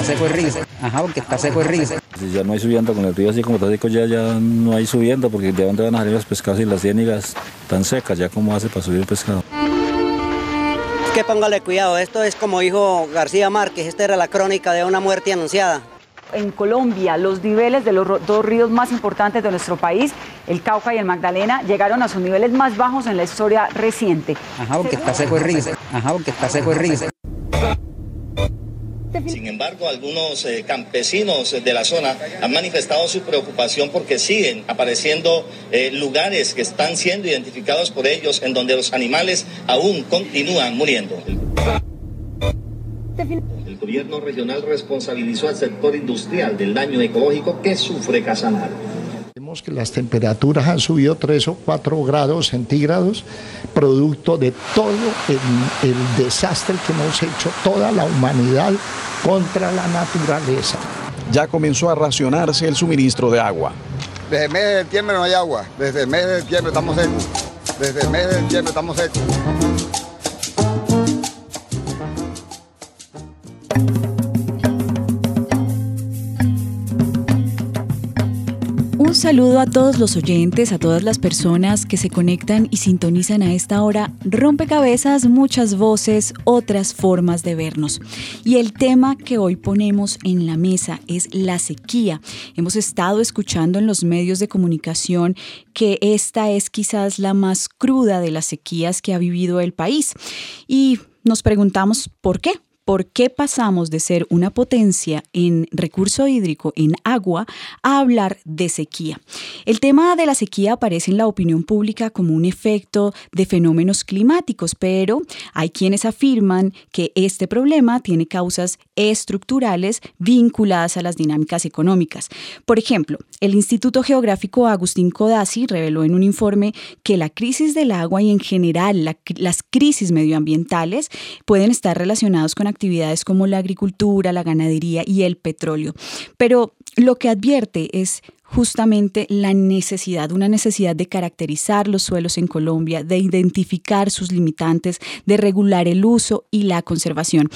Está seco el río. Ajá, porque está seco el río. Si ya no hay subiendo con el río así como está seco, ya, ya no hay subiendo porque de dónde van a salir los pescados y las ciénigas tan secas, ya como hace para subir el pescado. Que póngale cuidado, esto es como dijo García Márquez, esta era la crónica de una muerte anunciada. En Colombia, los niveles de los dos ríos más importantes de nuestro país, el Cauca y el Magdalena, llegaron a sus niveles más bajos en la historia reciente. Ajá, porque está seco el río. Ajá, porque está seco el río. Sin embargo, algunos eh, campesinos de la zona han manifestado su preocupación porque siguen apareciendo eh, lugares que están siendo identificados por ellos en donde los animales aún continúan muriendo. El gobierno regional responsabilizó al sector industrial del daño ecológico que sufre Casanare. Vemos que las temperaturas han subido 3 o 4 grados centígrados, producto de todo el, el desastre que hemos hecho toda la humanidad contra la naturaleza. Ya comenzó a racionarse el suministro de agua. Desde el mes de septiembre no hay agua. Desde el mes de septiembre estamos secos. Desde el mes de septiembre estamos secos. Saludo a todos los oyentes, a todas las personas que se conectan y sintonizan a esta hora. Rompecabezas, muchas voces, otras formas de vernos. Y el tema que hoy ponemos en la mesa es la sequía. Hemos estado escuchando en los medios de comunicación que esta es quizás la más cruda de las sequías que ha vivido el país. Y nos preguntamos por qué. ¿Por qué pasamos de ser una potencia en recurso hídrico, en agua, a hablar de sequía? El tema de la sequía aparece en la opinión pública como un efecto de fenómenos climáticos, pero hay quienes afirman que este problema tiene causas estructurales vinculadas a las dinámicas económicas. Por ejemplo, el Instituto Geográfico Agustín Codazzi reveló en un informe que la crisis del agua y en general la- las crisis medioambientales pueden estar relacionados con actividades como la agricultura, la ganadería y el petróleo. Pero lo que advierte es justamente la necesidad, una necesidad de caracterizar los suelos en Colombia, de identificar sus limitantes, de regular el uso y la conservación.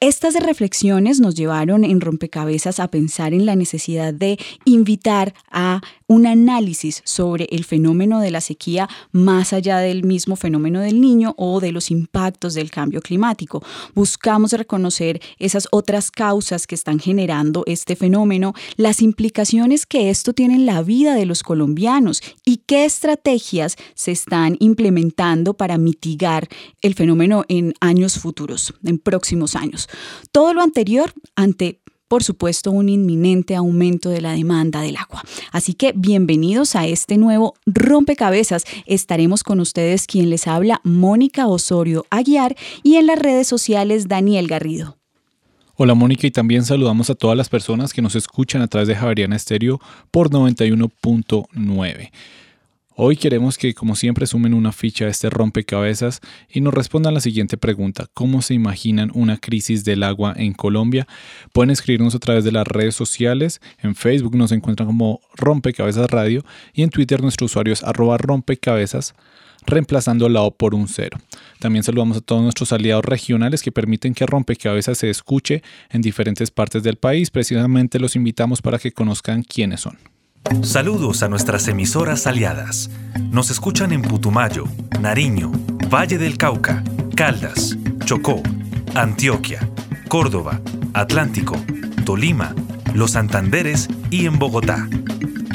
Estas reflexiones nos llevaron en rompecabezas a pensar en la necesidad de invitar a un análisis sobre el fenómeno de la sequía más allá del mismo fenómeno del niño o de los impactos del cambio climático. Buscamos reconocer esas otras causas que están generando este fenómeno, las implicaciones que esto tiene en la vida de los colombianos y qué estrategias se están implementando para mitigar el fenómeno en años futuros, en próximos años. Todo lo anterior ante por supuesto, un inminente aumento de la demanda del agua. Así que bienvenidos a este nuevo rompecabezas. Estaremos con ustedes quien les habla, Mónica Osorio Aguiar, y en las redes sociales, Daniel Garrido. Hola Mónica y también saludamos a todas las personas que nos escuchan a través de Javeriana Estéreo por 91.9. Hoy queremos que, como siempre, sumen una ficha a este rompecabezas y nos respondan la siguiente pregunta. ¿Cómo se imaginan una crisis del agua en Colombia? Pueden escribirnos a través de las redes sociales. En Facebook nos encuentran como Rompecabezas Radio y en Twitter nuestro usuario es arroba rompecabezas reemplazando la O por un cero. También saludamos a todos nuestros aliados regionales que permiten que Rompecabezas se escuche en diferentes partes del país. Precisamente los invitamos para que conozcan quiénes son. Saludos a nuestras emisoras aliadas. Nos escuchan en Putumayo, Nariño, Valle del Cauca, Caldas, Chocó, Antioquia, Córdoba, Atlántico, Tolima, Los Santanderes y en Bogotá.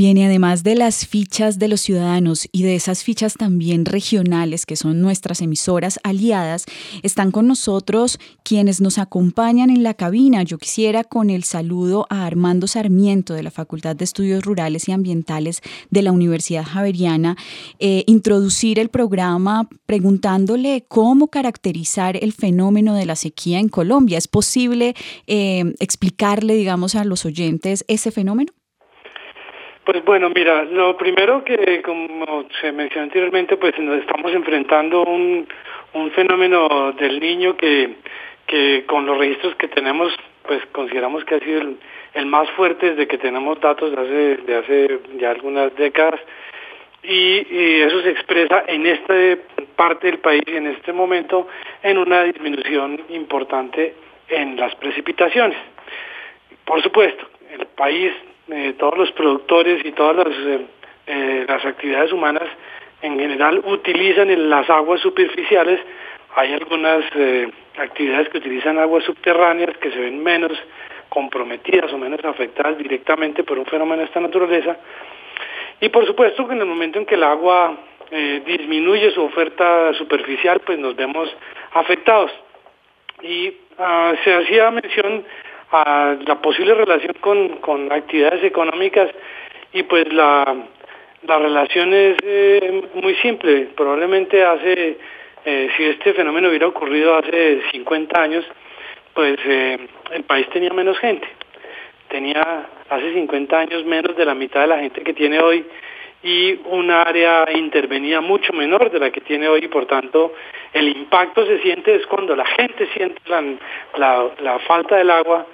Viene además de las fichas de los ciudadanos y de esas fichas también regionales que son nuestras emisoras aliadas, están con nosotros quienes nos acompañan en la cabina. Yo quisiera con el saludo a Armando Sarmiento de la Facultad de Estudios Rurales y Ambientales de la Universidad Javeriana, eh, introducir el programa preguntándole cómo caracterizar el fenómeno de la sequía en Colombia. ¿Es posible eh, explicarle, digamos, a los oyentes ese fenómeno? Pues bueno, mira, lo primero que, como se mencionó anteriormente, pues nos estamos enfrentando un, un fenómeno del niño que, que con los registros que tenemos, pues consideramos que ha sido el, más fuerte desde que tenemos datos de hace, de hace ya algunas décadas. Y, y, eso se expresa en esta parte del país en este momento en una disminución importante en las precipitaciones. Por supuesto, el país eh, todos los productores y todas las, eh, eh, las actividades humanas en general utilizan las aguas superficiales. Hay algunas actividades que utilizan aguas subterráneas que se ven menos comprometidas o menos afectadas directamente por un fenómeno de esta naturaleza. Y por supuesto que en el momento en que el agua disminuye su oferta superficial, pues nos vemos afectados. Y ah, se hacía mención a la posible relación con, actividades económicas y pues la, la relación es eh, muy simple. Probablemente hace, eh, si este fenómeno hubiera ocurrido hace 50 años, pues eh, el país tenía menos gente. Tenía hace 50 años menos de la mitad de la gente que tiene hoy y un área intervenida mucho menor de la que tiene hoy y por tanto el impacto se siente es cuando la gente siente la, la falta del agua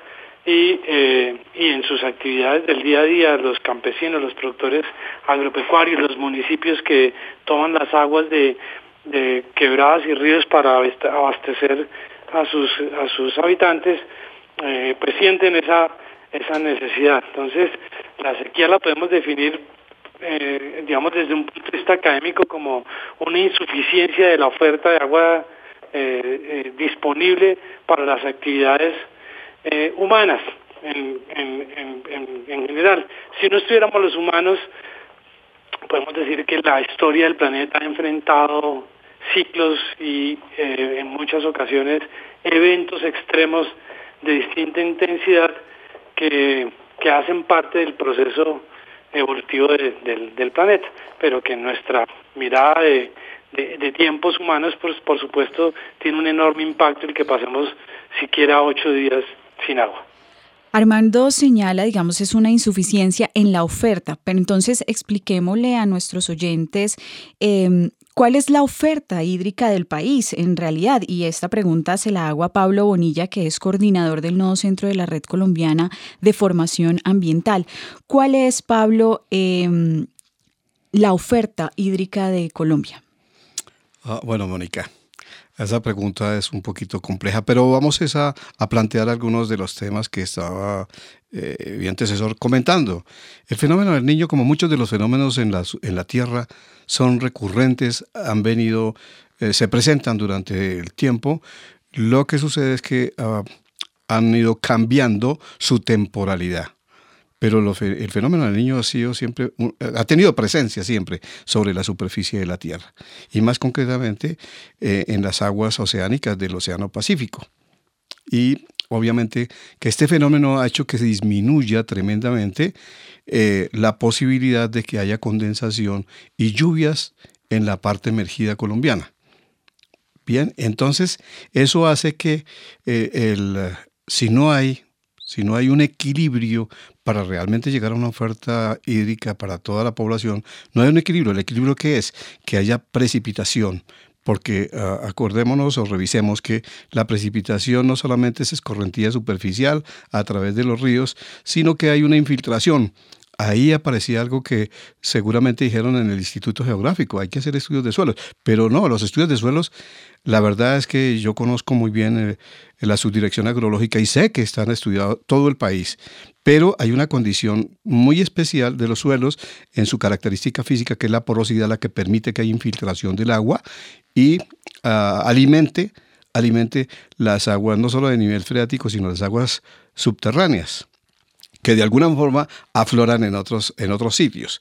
y, eh, y en sus actividades del día a día, los campesinos, los productores agropecuarios, los municipios que toman las aguas de, quebradas y ríos para abastecer a sus, a sus habitantes, eh, pues sienten esa, esa necesidad. Entonces, la sequía la podemos definir, eh, digamos, desde un punto de vista académico como una insuficiencia de la oferta de agua disponible para las actividades eh, humanas en, general. Si no estuviéramos los humanos, podemos decir que la historia del planeta ha enfrentado ciclos y eh, en muchas ocasiones eventos extremos de distinta intensidad que, hacen parte del proceso evolutivo del, planeta, pero que en nuestra mirada de, de, tiempos humanos, pues, por supuesto, tiene un enorme impacto el que pasemos siquiera ocho días sin agua. Armando señala, digamos, es una insuficiencia en la oferta, pero entonces expliquémosle a nuestros oyentes em, cuál es la oferta hídrica del país en realidad. Y esta pregunta se la hago a Pablo Bonilla, que es coordinador del Nodo Centro de la Red Colombiana de Formación Ambiental. ¿Cuál es, Pablo, em, la oferta hídrica de Colombia? Ah, bueno, Mónica, esa pregunta es un poquito compleja, pero vamos a, a plantear algunos de los temas que estaba eh, mi antecesor comentando. El fenómeno del niño, como muchos de los fenómenos en la, en la Tierra, son recurrentes, han venido, eh, se presentan durante el tiempo. Lo que sucede es que ah, han ido cambiando su temporalidad pero el fenómeno del niño ha sido siempre, ha tenido presencia siempre sobre la superficie de la Tierra, y más concretamente eh, en las aguas oceánicas del Océano Pacífico. Y obviamente que este fenómeno ha hecho que se disminuya tremendamente eh, la posibilidad de que haya condensación y lluvias en la parte emergida colombiana. Bien, entonces eso hace que eh, el, si no hay si no hay un equilibrio para realmente llegar a una oferta hídrica para toda la población, no hay un equilibrio. ¿El equilibrio qué es? Que haya precipitación, porque ah, acordémonos o revisemos que la precipitación no solamente es escorrentía superficial a través de los ríos, sino que hay una infiltración ahí aparecía algo que seguramente dijeron en el Instituto Geográfico, hay que hacer estudios de suelos, pero no, los estudios de suelos, la verdad es que yo conozco muy bien eh, la subdirección agrológica y sé que están estudiados todo el país, pero hay una condición muy especial de los suelos en su característica física, que es la porosidad, la que permite que haya infiltración del agua y ah, alimente, alimente las aguas no solo de nivel freático, sino las aguas subterráneas que de alguna forma afloran en otros, en otros sitios.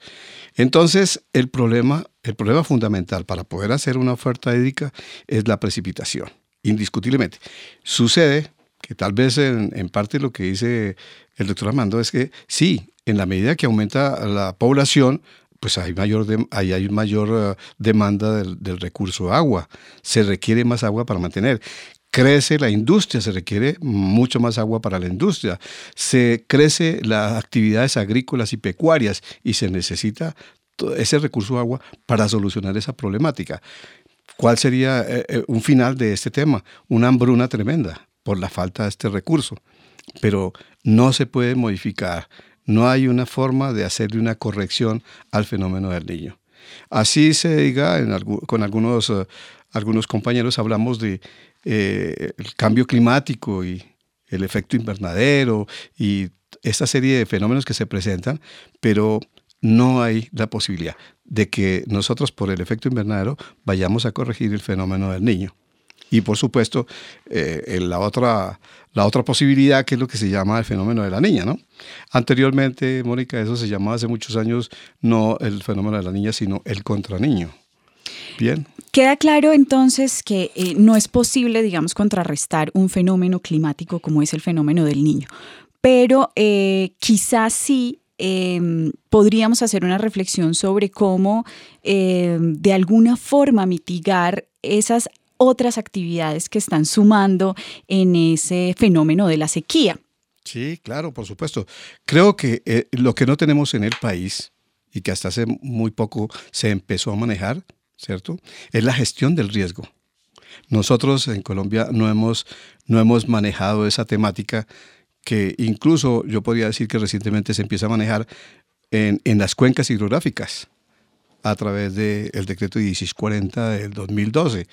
Entonces, el problema, el problema fundamental para poder hacer una oferta hídrica es la precipitación, indiscutiblemente. Sucede que tal vez en, parte lo que dice el doctor Armando es que sí, en la medida que aumenta la población, pues hay mayor, hay, mayor eh, demanda del, del, recurso agua. Se requiere más agua para mantener crece la industria, se requiere mucho más agua para la industria, se crece las actividades agrícolas y pecuarias y se necesita ese recurso de agua para solucionar esa problemática. ¿Cuál sería eh, eh, un final de este tema? Una hambruna tremenda por la falta de este recurso, pero no se puede modificar, no hay una forma de hacerle una corrección al fenómeno del niño. Así se diga, con algunos, eh, algunos compañeros hablamos de eh, el cambio climático y el efecto invernadero y esta serie de fenómenos que se presentan, pero no hay la posibilidad de que nosotros por el efecto invernadero vayamos a corregir el fenómeno del niño. Y por supuesto, eh, la, otra, la otra posibilidad que es lo que se llama el fenómeno de la niña, ¿no? Anteriormente, Mónica, eso se llamaba hace muchos años no el fenómeno de la niña, sino el contraniño. Bien. Queda claro entonces que eh, no es posible, digamos, contrarrestar un fenómeno climático como es el fenómeno del niño, pero eh, quizás sí em, podríamos hacer una reflexión sobre cómo em, de alguna forma mitigar esas otras actividades que están sumando en ese fenómeno de la sequía. Sí, claro, por supuesto. Creo que eh, lo que no tenemos en el país y que hasta hace muy poco se empezó a manejar ¿cierto? Es la gestión del riesgo. Nosotros en Colombia no hemos, no hemos manejado esa temática que incluso yo podría decir que recientemente se empieza a manejar en, en las cuencas hidrográficas a través del decreto 1640 del 2012,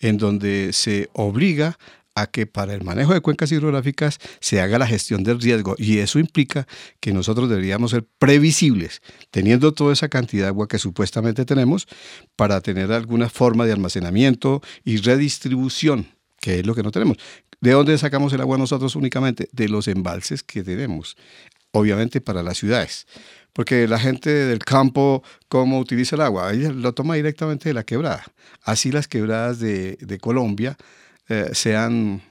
en donde se obliga a que para el manejo de cuencas hidrográficas se haga la gestión del riesgo y eso implica que nosotros deberíamos ser previsibles, teniendo toda esa cantidad de agua que supuestamente tenemos para tener alguna forma de almacenamiento y redistribución, que es lo que no tenemos. ¿De dónde sacamos el agua nosotros únicamente? De los embalses que tenemos, obviamente para las ciudades. Porque la gente del campo, ¿cómo utiliza el agua? Ella lo toma directamente de la quebrada. Así las quebradas de, de Colombia eh, sean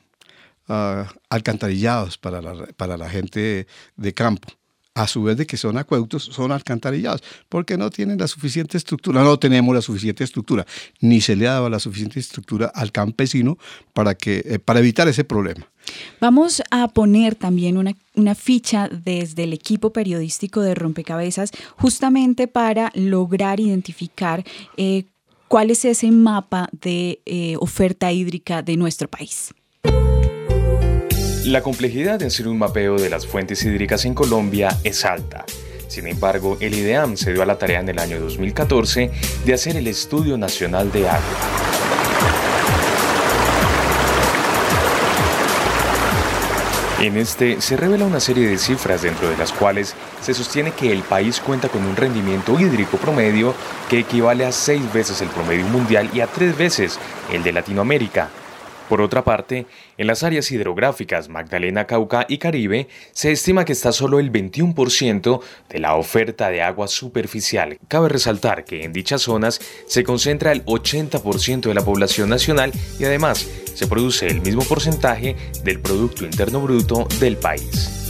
ah, alcantarillados para la, para la gente de campo. A su vez de que son acueductos, son alcantarillados, porque no tienen la suficiente estructura, no tenemos la suficiente estructura, ni se le ha dado la suficiente estructura al campesino para, que, eh, para evitar ese problema. Vamos a poner también una, una, ficha desde el equipo periodístico de Rompecabezas, justamente para lograr identificar eh, cuál es ese mapa de eh, oferta hídrica de nuestro país. La complejidad en hacer un mapeo de las fuentes hídricas en Colombia es alta. Sin embargo, el IDEAM se dio a la tarea en el año 2014 de hacer el Estudio Nacional de Agua. En este se revela una serie de cifras dentro de las cuales se sostiene que el país cuenta con un rendimiento hídrico promedio que equivale a seis veces el promedio mundial y a tres veces el de Latinoamérica. Por otra parte, en las áreas hidrográficas Magdalena, Cauca y Caribe, se estima que está solo el 21% de la oferta de agua superficial. Cabe resaltar que en dichas zonas se concentra el 80% de la población nacional y además se produce el mismo porcentaje del Producto Interno Bruto del país.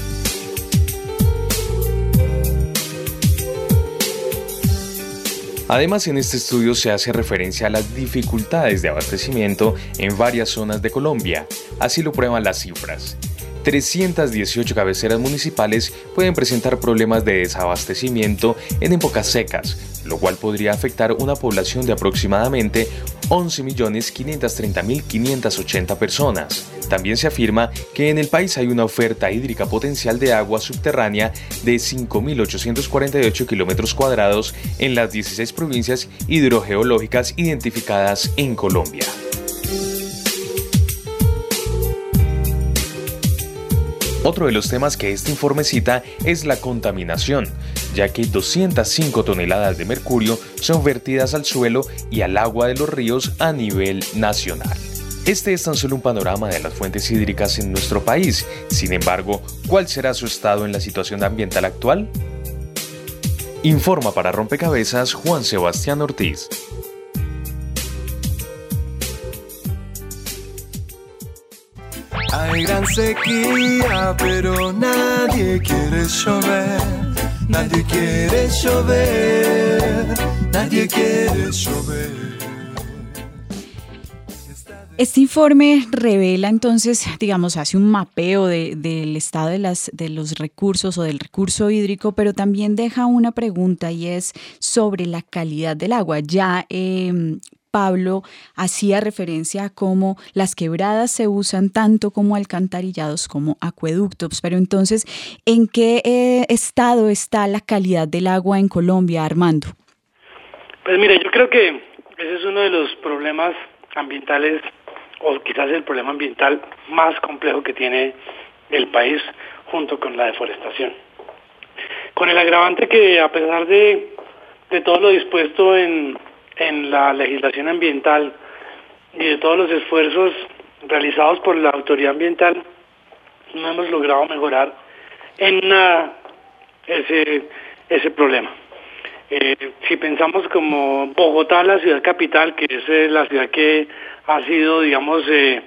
Además, en este estudio se hace referencia a las dificultades de abastecimiento en varias zonas de Colombia. Así lo prueban las cifras. 318 cabeceras municipales pueden presentar problemas de desabastecimiento en épocas secas, lo cual podría afectar una población de aproximadamente 11.530.580 personas. También se afirma que en el país hay una oferta hídrica potencial de agua subterránea de 5.848 kilómetros cuadrados en las 16 provincias hidrogeológicas identificadas en Colombia. Otro de los temas que este informe cita es la contaminación, ya que 205 toneladas de mercurio son vertidas al suelo y al agua de los ríos a nivel nacional. Este es tan solo un panorama de las fuentes hídricas en nuestro país. Sin embargo, ¿cuál será su estado en la situación ambiental actual? Informa para Rompecabezas Juan Sebastián Ortiz. Hay gran sequía, pero nadie quiere llover. Nadie quiere llover. Nadie quiere llover. Este informe revela entonces, digamos, hace un mapeo del estado de, las, de los recursos o del recurso hídrico, pero también deja una pregunta y es sobre la calidad del agua. Ya eh, Pablo hacía referencia a cómo las quebradas se usan tanto como alcantarillados como acueductos. Pero entonces, ¿en qué eh, estado está la calidad del agua en Colombia, Armando? Pues mire, yo creo que ese es uno de los problemas ambientales o quizás el problema ambiental más complejo que tiene el país junto con la deforestación. Con el agravante que a pesar de, de todo lo dispuesto en, en la legislación ambiental y de todos los esfuerzos realizados por la autoridad ambiental, no hemos logrado mejorar en nada ese, ese problema. Eh, si pensamos como Bogotá, la ciudad capital, que es eh, la ciudad que ha sido, digamos, eh,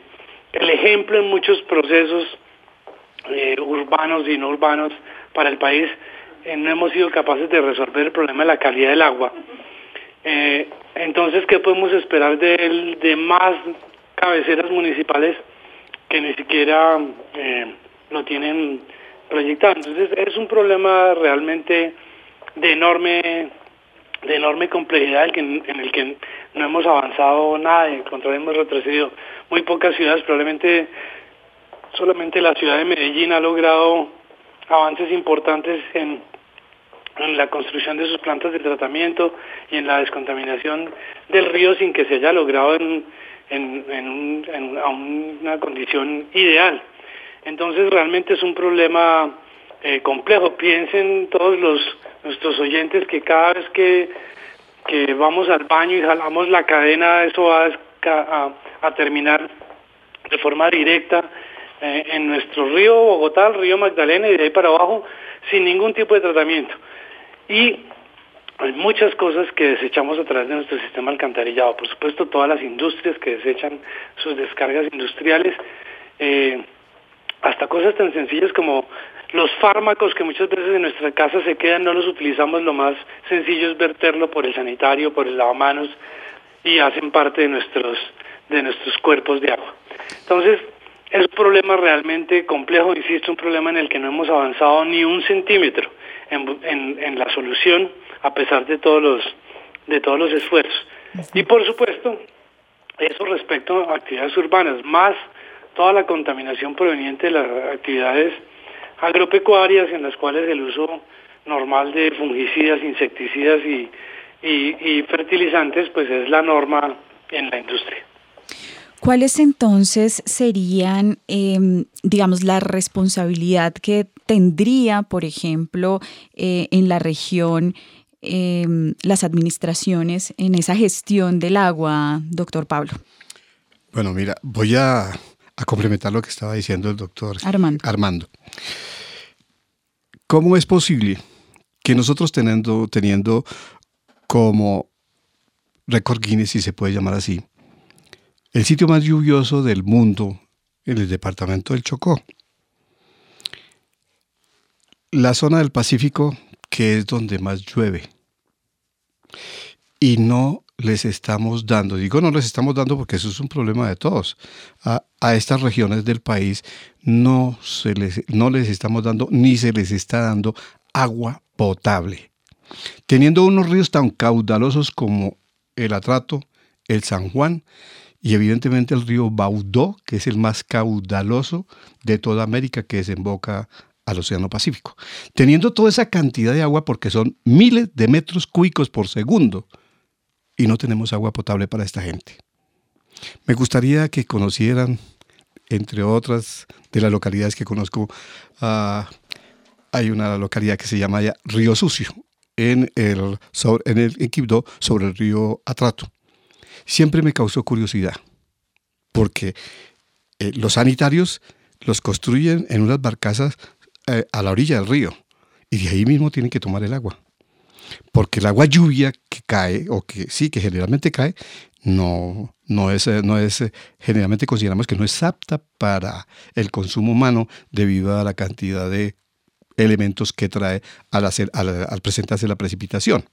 el ejemplo en muchos procesos urbanos y no urbanos para el país, no hemos sido capaces de resolver el problema de la calidad del agua. Eh, entonces, ¿qué podemos esperar de, de más cabeceras municipales que ni siquiera eh, lo tienen proyectado? Entonces, es un problema realmente de enorme de enorme complejidad en, el que no hemos avanzado nada, en contrario hemos retrocedido. Muy pocas ciudades, probablemente solamente la ciudad de Medellín ha logrado avances importantes en en la construcción de sus plantas de tratamiento y en la descontaminación del río sin que se haya logrado en, una condición ideal. Entonces realmente es un problema eh, complejo. Piensen todos los nuestros oyentes que cada vez que, que vamos al baño y jalamos la cadena, eso va a, terminar de forma directa eh, en nuestro río Bogotá, el río Magdalena y de ahí para abajo sin ningún tipo de tratamiento. Y hay muchas cosas que desechamos a través de nuestro sistema alcantarillado. Por supuesto, todas las industrias que desechan sus descargas industriales, eh, hasta cosas tan sencillas como los fármacos que muchas veces en nuestra casa se quedan, no los utilizamos, lo más sencillo es verterlo por el sanitario, por el lavamanos y hacen parte de nuestros, de nuestros cuerpos de agua. Entonces, es un problema realmente complejo, insisto, un problema en el que no hemos avanzado ni un centímetro en, la solución a pesar de todos los de todos los esfuerzos. Y por supuesto, eso respecto a actividades urbanas, más toda la contaminación proveniente de las actividades agropecuarias en las cuales el uso normal de fungicidas, insecticidas y, y fertilizantes pues es la norma en la industria. ¿Cuáles entonces serían, em, digamos, la responsabilidad que tendría, por ejemplo, eh, en la región em, las administraciones en esa gestión del agua, doctor Pablo? Bueno, mira, voy a, complementar lo que estaba diciendo el doctor Armando. Armando. ¿Cómo es posible que nosotros teniendo, teniendo como récord Guinness, si se puede llamar así, el sitio más lluvioso del mundo en el departamento del Chocó. La zona del Pacífico, que es donde más llueve. Y no les estamos dando, digo no les estamos dando porque eso es un problema de todos, a, estas regiones del país no, se les, no les estamos dando ni se les está dando agua potable. Teniendo unos ríos tan caudalosos como el Atrato, el San Juan y evidentemente el río Baudó, que es el más caudaloso de toda América que desemboca al Océano Pacífico. Teniendo toda esa cantidad de agua, porque son miles de metros cúbicos por segundo, y no tenemos agua potable para esta gente. Me gustaría que conocieran, entre otras de las localidades que conozco, ah, hay una localidad que se llama Río Sucio, en el, en el en sobre el río Atrato. Siempre me causó curiosidad, porque eh, los sanitarios los construyen en unas barcazas eh, a la orilla del río y de ahí mismo tienen que tomar el agua. Porque el agua lluvia que cae, o que sí, que generalmente cae, no, no es, eh, no es, generalmente consideramos que no es apta para el consumo humano debido a la cantidad de elementos que trae al, hacer, al, presentarse la precipitación.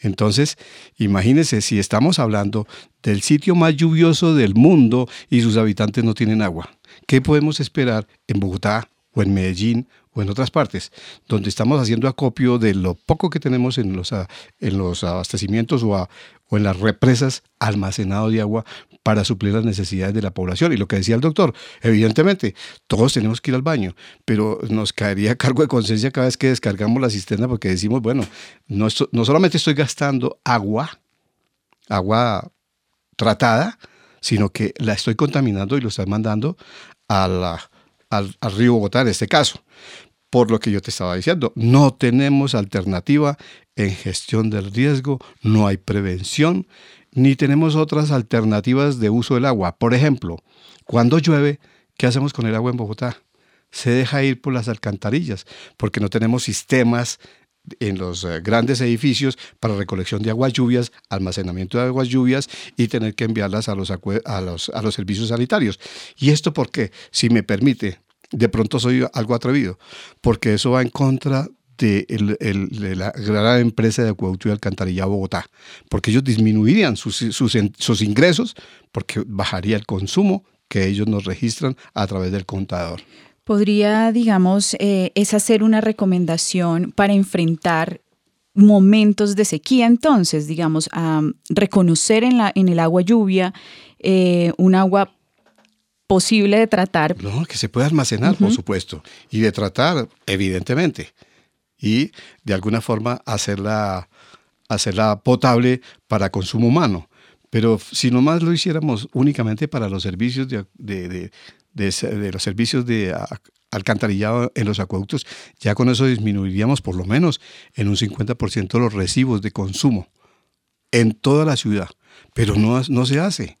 Entonces, imagínense si estamos hablando del sitio más lluvioso del mundo y sus habitantes no tienen agua. ¿Qué podemos esperar en Bogotá o en Medellín o en otras partes, donde estamos haciendo acopio de lo poco que tenemos en los, en los abastecimientos o, o en las represas almacenado de agua para suplir las necesidades de la población. Y lo que decía el doctor, evidentemente, todos tenemos que ir al baño, pero nos caería cargo de conciencia cada vez que descargamos la cisterna porque decimos, bueno, no, no solamente estoy gastando agua, agua tratada, sino que la estoy contaminando y lo estoy mandando al, al río Bogotá en este caso por lo que yo te estaba diciendo. No tenemos alternativa en gestión del riesgo, no hay prevención, ni tenemos otras alternativas de uso del agua. Por ejemplo, cuando llueve, ¿qué hacemos con el agua en Bogotá? Se deja ir por las alcantarillas, porque no tenemos sistemas en los eh, grandes edificios para recolección de aguas lluvias, almacenamiento de aguas lluvias y tener que enviarlas a los, a los, servicios sanitarios. ¿Y esto por qué? Si me permite, de pronto soy algo atrevido, porque eso va en contra de, la gran empresa de acueducto y alcantarilla Bogotá, porque ellos disminuirían sus, sus, ingresos, porque bajaría el consumo que ellos nos registran a través del contador. Podría, digamos, eh, es hacer una recomendación para enfrentar momentos de sequía, entonces, digamos, a reconocer en, la, en el agua lluvia eh, un agua posible de tratar. No, que se puede almacenar, por supuesto, y de tratar, evidentemente, y de alguna forma hacerla, hacerla potable para consumo humano. Pero si nomás lo hiciéramos únicamente para los servicios de, de, de, los servicios de alcantarillado en los acueductos, ya con eso disminuiríamos por lo menos en un 50% los recibos de consumo en toda la ciudad. Pero no, no se hace.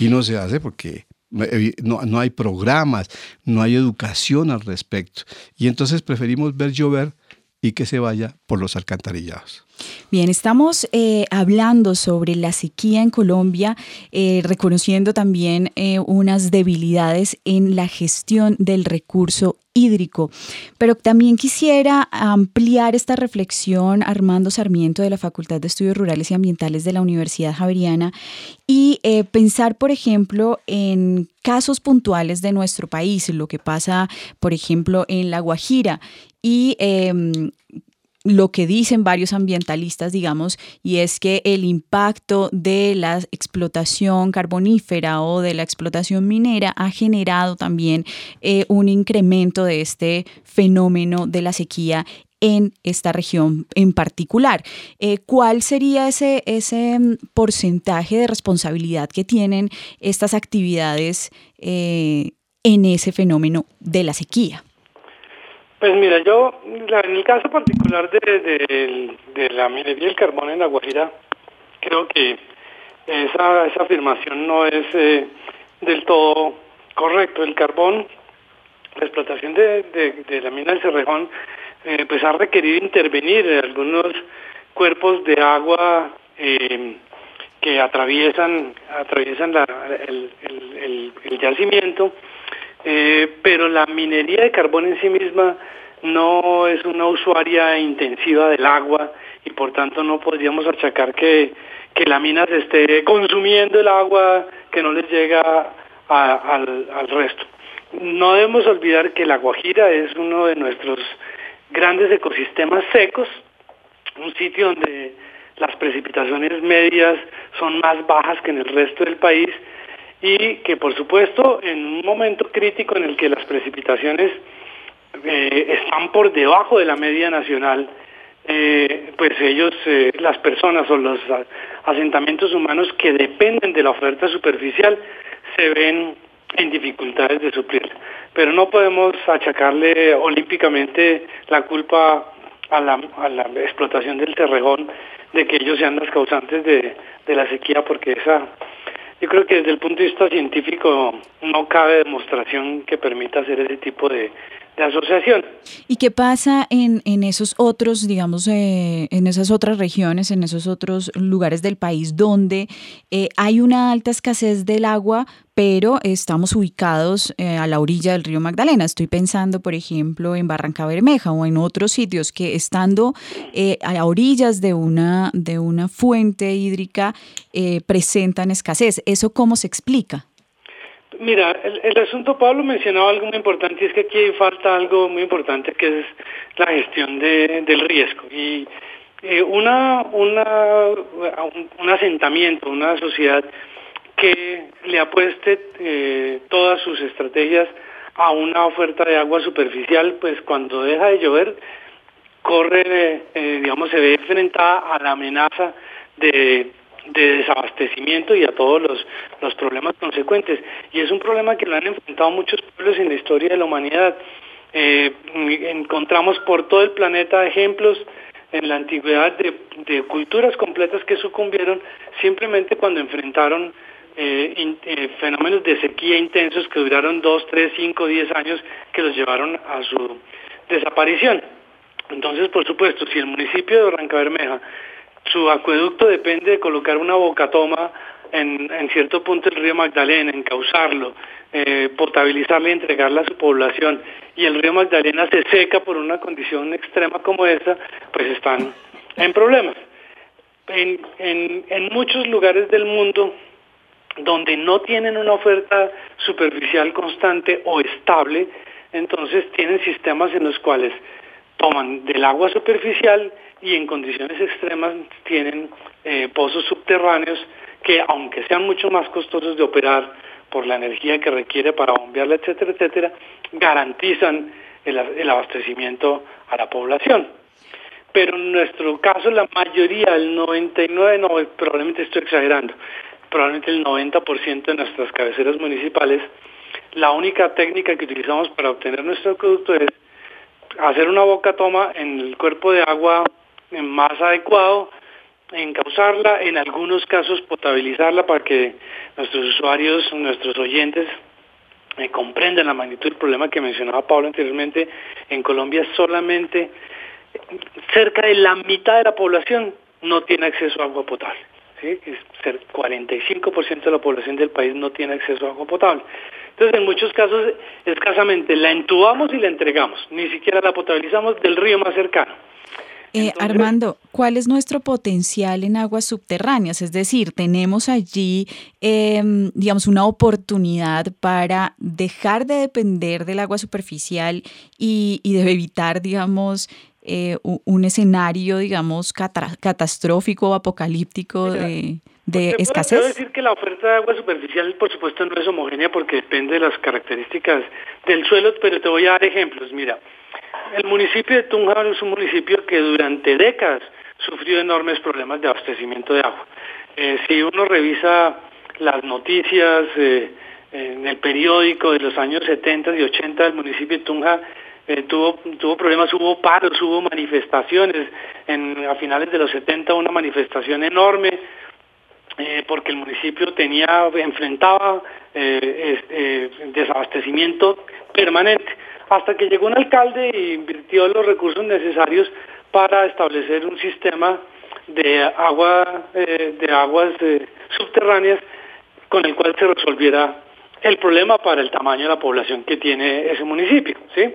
Y no se hace porque no, no, hay programas, no hay educación al respecto. Y entonces preferimos ver llover y que se vaya por los alcantarillados. Bien, estamos eh, hablando sobre la sequía en Colombia, eh, reconociendo también eh, unas debilidades en la gestión del recurso hídrico. Pero también quisiera ampliar esta reflexión, Armando Sarmiento de la Facultad de Estudios Rurales y Ambientales de la Universidad Javeriana, y pensar, por ejemplo, en casos puntuales de nuestro país, lo que pasa, por ejemplo, en La Guajira y em, lo que dicen varios ambientalistas, digamos, y es que el impacto de la explotación carbonífera o de la explotación minera ha generado también eh, un incremento de este fenómeno de la sequía en esta región en particular. Eh, ¿Cuál sería ese, ese mm, porcentaje de responsabilidad que tienen estas actividades eh, en ese fenómeno de la sequía? Pues mira, yo, en el caso particular de, de, la minería del carbón en La Guajira, creo que esa, esa afirmación no es eh, del todo correcto. El carbón, la explotación de, de la mina del Cerrejón, eh, pues ha requerido intervenir en algunos cuerpos de agua eh, que atraviesan, atraviesan el yacimiento eh, pero la minería de carbón en sí misma no es una usuaria intensiva del agua y por tanto no podríamos achacar que, que la mina se esté consumiendo el agua que no les llega al, al resto. No debemos olvidar que la Guajira es uno de nuestros grandes ecosistemas secos, un sitio donde las precipitaciones medias son más bajas que en el resto del país y que por supuesto en un momento crítico en el que las precipitaciones eh, están por debajo de la media nacional, eh, pues ellos, eh, las personas o los asentamientos humanos que dependen de la oferta superficial se ven en dificultades de suplir. Pero no podemos achacarle olímpicamente la culpa a la, a la explotación del terrejón de que ellos sean los causantes de, de la sequía, porque esa, yo creo que desde el punto de vista científico no cabe demostración que permita hacer ese tipo de, asociación. ¿Y qué pasa en, en esos otros, digamos, eh, en esas otras regiones, en esos otros lugares del país donde eh, hay una alta escasez del agua, pero estamos ubicados eh, a la orilla del río Magdalena? Estoy pensando, por ejemplo, en Barranca Bermeja o en otros sitios que estando a orillas de una, de una fuente hídrica presentan escasez. ¿Eso cómo se explica? Mira, el, asunto, Pablo mencionaba algo muy importante, y es que aquí falta algo muy importante, que es la gestión del riesgo. Y eh, una, una, un, asentamiento, una sociedad que le apueste eh, todas sus estrategias a una oferta de agua superficial, pues cuando deja de llover, corre, eh, digamos, se ve enfrentada a la amenaza de de desabastecimiento y a todos los, los problemas consecuentes. Y es un problema que lo han enfrentado muchos pueblos en la historia de la humanidad. Eh, encontramos por todo el planeta ejemplos en la antigüedad de, de culturas completas que sucumbieron simplemente cuando enfrentaron eh, eh, fenómenos de sequía intensos que duraron dos, tres, cinco, diez años que los llevaron a su desaparición. Entonces, por supuesto, si el municipio de Barranca Bermeja su acueducto depende de colocar una bocatoma en, en cierto punto del río Magdalena, encauzarlo, eh, potabilizarlo y entregarla a su población, y el río Magdalena se seca por una condición extrema como esta, pues están en problemas. En, en muchos lugares del mundo donde no tienen una oferta superficial constante o estable, entonces tienen sistemas en los cuales toman del agua superficial y en condiciones extremas tienen eh, pozos subterráneos que aunque sean mucho más costosos de operar por la energía que requiere para bombearla, etcétera, etcétera, garantizan el, el abastecimiento a la población. Pero en nuestro caso la mayoría, el 99, no, probablemente estoy exagerando, probablemente el 90% de nuestras cabeceras municipales, la única técnica que utilizamos para obtener nuestro producto es hacer una boca toma en el cuerpo de agua más adecuado, encauzarla, en algunos casos potabilizarla para que nuestros usuarios, nuestros oyentes eh, comprendan la magnitud del problema que mencionaba Pablo anteriormente. En Colombia solamente cerca de la mitad de la población no tiene acceso a agua potable. ¿sí? 45% de la población del país no tiene acceso a agua potable. Entonces, en muchos casos, escasamente la entubamos y la entregamos, ni siquiera la potabilizamos del río más cercano. Eh, Armando, ¿cuál es nuestro potencial en aguas subterráneas? Es decir, tenemos allí, em, digamos, una oportunidad para dejar de depender del agua superficial y, y de evitar, digamos, eh, un escenario, digamos, catastrófico o apocalíptico de, de pues escasez. Quiero decir que la oferta de agua superficial, por supuesto, no es homogénea porque depende de las características del suelo, pero te voy a dar ejemplos. Mira, el municipio de Tunja es un municipio que durante décadas sufrió enormes problemas de abastecimiento de agua. Eh, si uno revisa las noticias eh, en el periódico de los años 70 y 80 del municipio de Tunja, eh, tuvo, tuvo problemas, hubo paros, hubo manifestaciones. En, a finales de los 70 una manifestación enorme porque el municipio tenía enfrentaba desabastecimiento permanente hasta que llegó un alcalde e invirtió los recursos necesarios para establecer un sistema de agua eh, de aguas eh, subterráneas con el cual se resolviera el problema para el tamaño de la población que tiene ese municipio, ¿sí?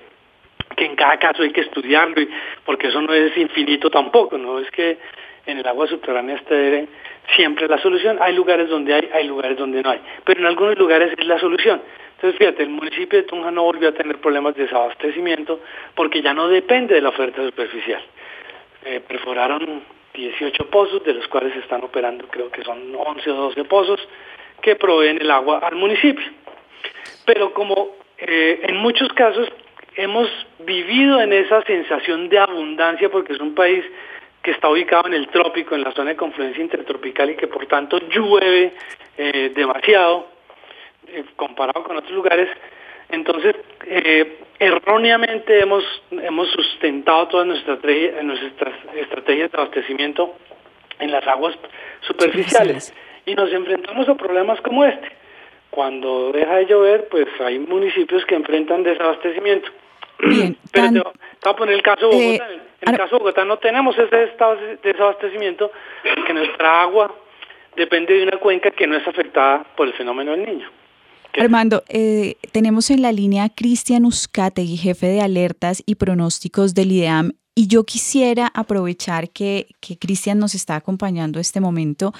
Que en cada caso hay que estudiarlo porque eso no es infinito tampoco, no es que en el agua subterránea esté siempre la solución, hay lugares donde hay, hay lugares donde no hay, pero en algunos lugares es la solución. Entonces, fíjate, el municipio de Tunja no volvió a tener problemas de desabastecimiento porque ya no depende de la oferta superficial. Eh, perforaron 18 pozos, de los cuales están operando creo que son 11 o 12 pozos, que proveen el agua al municipio. Pero como eh, en muchos casos hemos vivido en esa sensación de abundancia porque es un país que está ubicado en el trópico, en la zona de confluencia intertropical y que por tanto llueve eh, demasiado eh, comparado con otros lugares. Entonces, eh, erróneamente hemos, hemos sustentado todas nuestras, nuestras estrategias de abastecimiento en las aguas superficiales y nos enfrentamos a problemas como este. Cuando deja de llover, pues hay municipios que enfrentan desabastecimiento. Bien, Pero te, voy a poner el caso de Bogotá. En el caso de Bogotá no tenemos ese desabastecimiento porque nuestra agua depende de una cuenca que no es afectada por el fenómeno del niño. Armando, eh, tenemos en la línea a Cristian Uzcategui, jefe de alertas y pronósticos del IDEAM, y yo quisiera aprovechar que, que Cristian nos está acompañando este momento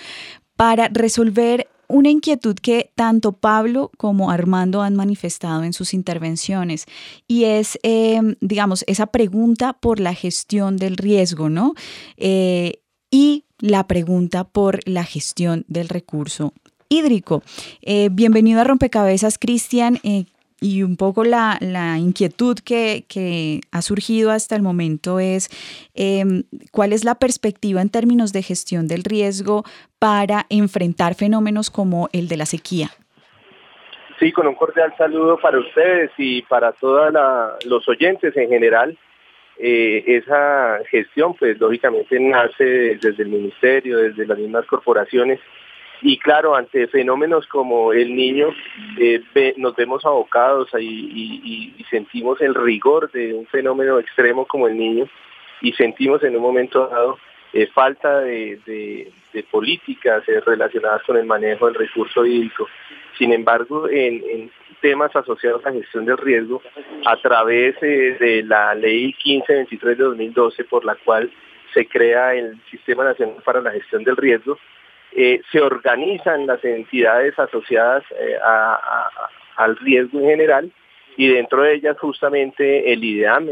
para resolver una inquietud que tanto Pablo como Armando han manifestado en sus intervenciones y es, eh, digamos, esa pregunta por la gestión del riesgo, ¿no? Eh, y la pregunta por la gestión del recurso hídrico. Eh, bienvenido a Rompecabezas, Cristian y un poco la, inquietud que, ha surgido hasta el momento es em, cuál es la perspectiva en términos de gestión del riesgo para enfrentar fenómenos como el de la sequía. Sí, con un cordial saludo para ustedes y para todos los oyentes en general. Eh, esa gestión, pues lógicamente nace desde el ministerio, desde las mismas corporaciones y claro, ante fenómenos como el niño, eh, nos vemos abocados y, sentimos el rigor de un fenómeno extremo como el niño y sentimos en un momento dado eh, falta de, políticas eh, relacionadas con el manejo del recurso hídrico. Sin embargo, en, temas asociados a la gestión del riesgo, a través de la ley 1523 de 2012, por la cual se crea el Sistema Nacional para la Gestión del Riesgo, eh, se organizan las entidades asociadas eh, al riesgo en general y dentro de ellas justamente el IDEAM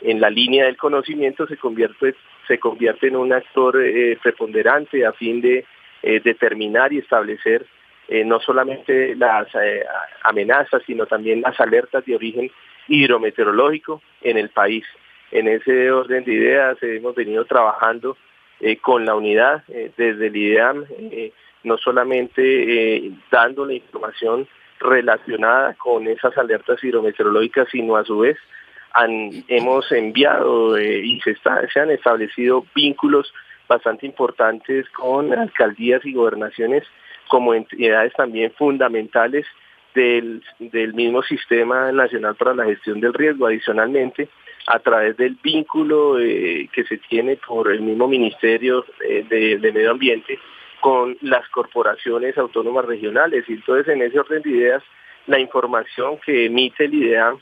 en, la línea del conocimiento se convierte, se convierte en un actor eh, preponderante a fin de determinar y establecer no solamente las amenazas, sino también las alertas de origen hidrometeorológico en el país. En ese orden de ideas hemos venido trabajando eh, con la unidad eh, desde el IDEAM, eh, no solamente dando la información relacionada con esas alertas hidrometeorológicas, sino a su vez hemos enviado y se, se han establecido vínculos bastante importantes con alcaldías y gobernaciones como entidades también fundamentales del, del mismo Sistema Nacional para la Gestión del Riesgo. Adicionalmente, a través del vínculo eh, que se tiene por el mismo Ministerio eh, de, Medio Ambiente con las corporaciones autónomas regionales. Y entonces en ese orden de ideas, la información que emite el IDEA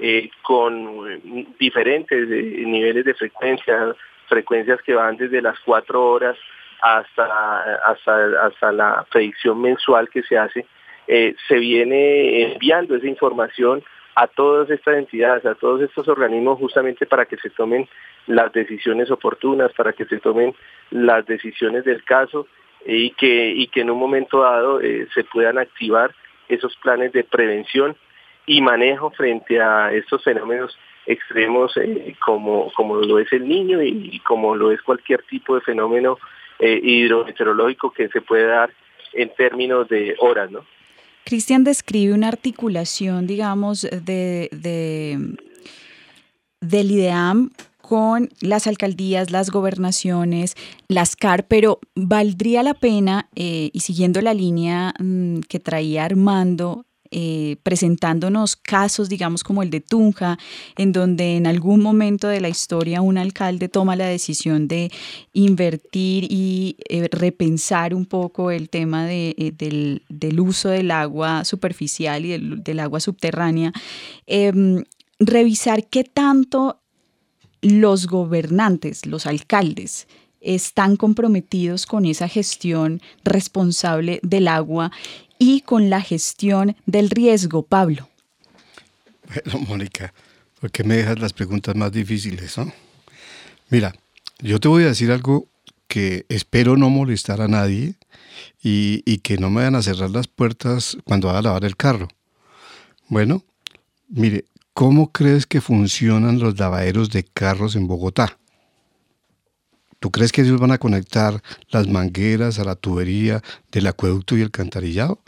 eh, con diferentes niveles de frecuencia, frecuencias que van desde las cuatro horas hasta, hasta, hasta la predicción mensual que se hace, se viene enviando esa información a todas estas entidades, a todos estos organismos justamente para que se tomen las decisiones oportunas, para que se tomen las decisiones del caso y que, y que en un momento dado eh, se puedan activar esos planes de prevención y manejo frente a estos fenómenos extremos eh, como, como lo es el niño y, como lo es cualquier tipo de fenómeno eh, hidrometeorológico que se puede dar en términos de horas, ¿no? Cristian describe una articulación, digamos, de, del IDEAM con las alcaldías, las gobernaciones, las CAR, pero valdría la pena, eh, y siguiendo la línea mm, que traía Armando eh, presentándonos casos, digamos, como el de Tunja, en donde en algún momento de la historia un alcalde toma la decisión de invertir y eh, repensar un poco el tema eh, del, uso del agua superficial y del, del agua subterránea, em, revisar qué tanto los gobernantes, los alcaldes, están comprometidos con esa gestión responsable del agua y con la gestión del riesgo, Pablo? Bueno, Mónica, ¿por qué me dejas las preguntas más difíciles? Mira, yo te voy a decir algo que espero no molestar a nadie y, y que no me vayan a cerrar las puertas cuando haga lavar el carro. Bueno, mire, ¿cómo crees que funcionan los lavaderos de carros en Bogotá? ¿Tú crees que ellos van a conectar las mangueras a la tubería del acueducto y el cantarillado?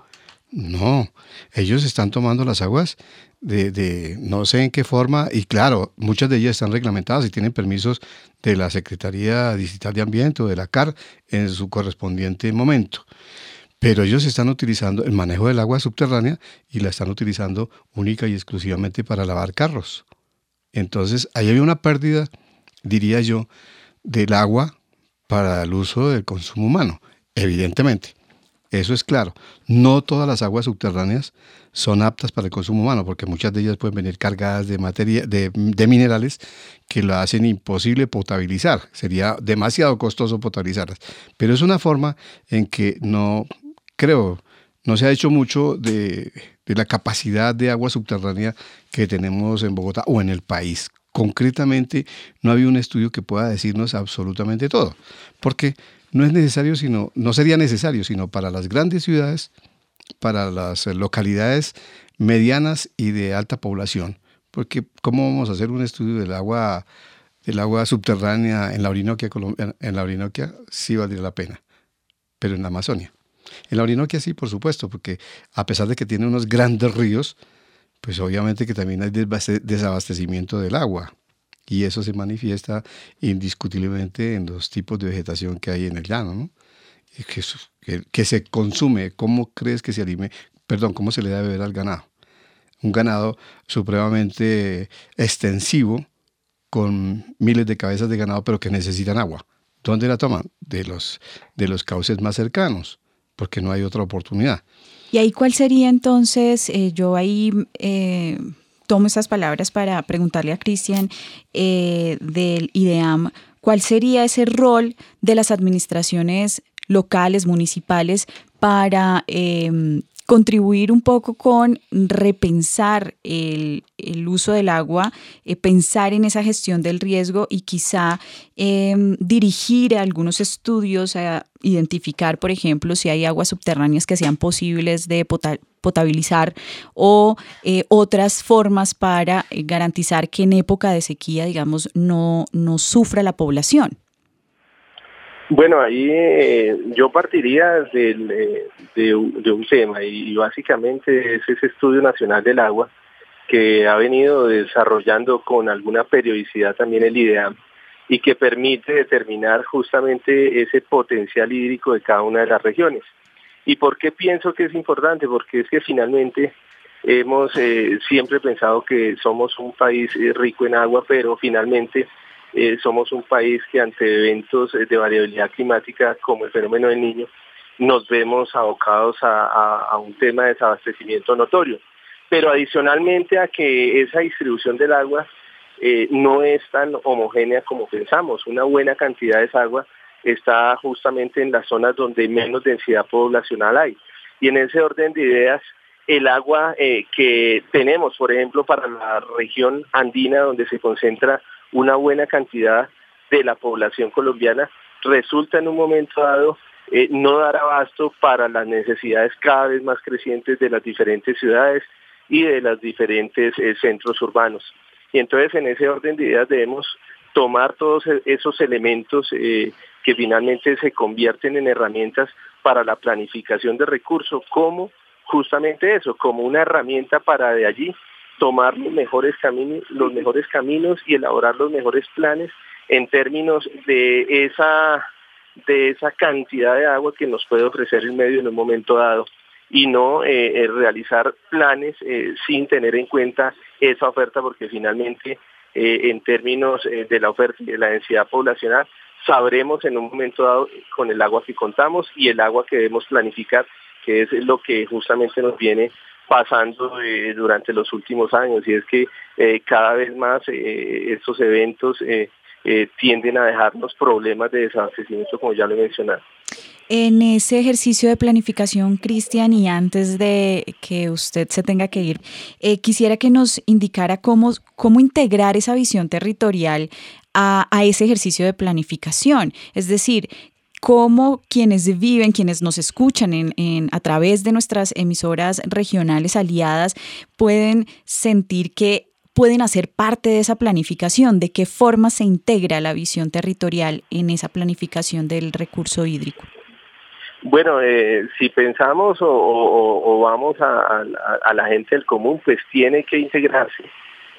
No, ellos están tomando las aguas de, no sé en qué forma, y claro, muchas de ellas están reglamentadas y tienen permisos de la Secretaría Digital de Ambiente o de la CAR en su correspondiente momento. Pero ellos están utilizando el manejo del agua subterránea y la están utilizando única y exclusivamente para lavar carros. Entonces, ahí hay una pérdida, diría yo, del agua para el uso del consumo humano, evidentemente. Eso es claro. No todas las aguas subterráneas son aptas para el consumo humano, porque muchas de ellas pueden venir cargadas de materia, de, minerales que lo hacen imposible potabilizar. Sería demasiado costoso potabilizarlas. Pero es una forma en que no, creo, no se ha hecho mucho de la capacidad de agua subterránea que tenemos en Bogotá o en el país. Concretamente, no había un estudio que pueda decirnos absolutamente todo, porque no es necesario, sino, no sería necesario, sino para las grandes ciudades, para las localidades medianas y de alta población. Porque ¿cómo vamos a hacer un estudio del agua, del agua subterránea en la Orinoquia, en la Orinoquia sí valdría la pena, pero en la Amazonia. En la Orinoquia sí, por supuesto, porque a pesar de que tiene unos grandes ríos, pues obviamente que también hay desabastecimiento del agua y eso se manifiesta indiscutiblemente en los tipos de vegetación que hay en el llano, ¿no? que, se consume, ¿cómo crees que se alime? Perdón, ¿cómo se le debe ver al ganado? Un ganado supremamente extensivo, con miles de cabezas de ganado, pero que necesitan agua. ¿Dónde la toman? De los cauces más cercanos, porque no hay otra oportunidad. ¿Y ahí cuál sería entonces, eh, yo ahí eh, tomo estas palabras para preguntarle a Cristian eh, del IDEAM, ¿cuál sería ese rol de las administraciones locales, municipales, para em, contribuir un poco con repensar el, uso del agua, eh, pensar en esa gestión del riesgo y quizá em, dirigir algunos estudios a identificar, por ejemplo, si hay aguas subterráneas que sean posibles de potabilizar o eh, otras formas para eh, garantizar que en época de sequía, digamos, no, no sufra la población. Bueno, ahí eh, yo partiría eh, de, un tema y, básicamente es ese estudio nacional del agua que ha venido desarrollando con alguna periodicidad también el IDEAM y que permite determinar justamente ese potencial hídrico de cada una de las regiones. ¿Y por qué pienso que es importante? Porque es que finalmente hemos eh, siempre pensado que somos un país rico en agua, pero finalmente eh, somos un país que ante eventos de variabilidad climática como el fenómeno del niño, nos vemos abocados a, un tema de desabastecimiento notorio. Pero adicionalmente a que esa distribución del agua eh, no es tan homogénea como pensamos. Una buena cantidad de esa agua está justamente en las zonas donde menos densidad poblacional hay. Y en ese orden de ideas, el agua eh, que tenemos, por ejemplo, para la región andina, donde se concentra una buena cantidad de la población colombiana, resulta en un momento dado eh, no dar abasto para las necesidades cada vez más crecientes de las diferentes ciudades y de los diferentes eh, centros urbanos. Y entonces en ese orden de ideas debemos tomar todos e-, esos elementos eh, que finalmente se convierten en herramientas para la planificación de recursos, como justamente eso, como una herramienta para de allí tomar los mejores caminos, los mejores caminos y elaborar los mejores planes en términos de esa de esa cantidad de agua que nos puede ofrecer el medio en un momento dado y no eh, eh, realizar planes eh, sin tener en cuenta esa oferta porque finalmente en términos de la oferta y de la densidad poblacional sabremos en un momento dado con el agua que contamos y el agua que debemos planificar que es lo que justamente nos viene pasando eh, durante los últimos años y es que eh, cada vez más eh, estos eventos tienden a dejarnos problemas de desabastecimiento como ya lo he mencionado. En ese ejercicio de planificación, Cristian, y antes de que usted se tenga que ir, eh, quisiera que nos indicara cómo, cómo integrar esa visión territorial a, ese ejercicio de planificación. Es decir, cómo quienes viven, quienes nos escuchan en, a través de nuestras emisoras regionales aliadas pueden sentir que pueden hacer parte de esa planificación, de qué forma se integra la visión territorial en esa planificación del recurso hídrico. Bueno, eh, si pensamos o, vamos a, la gente del común, pues tiene que integrarse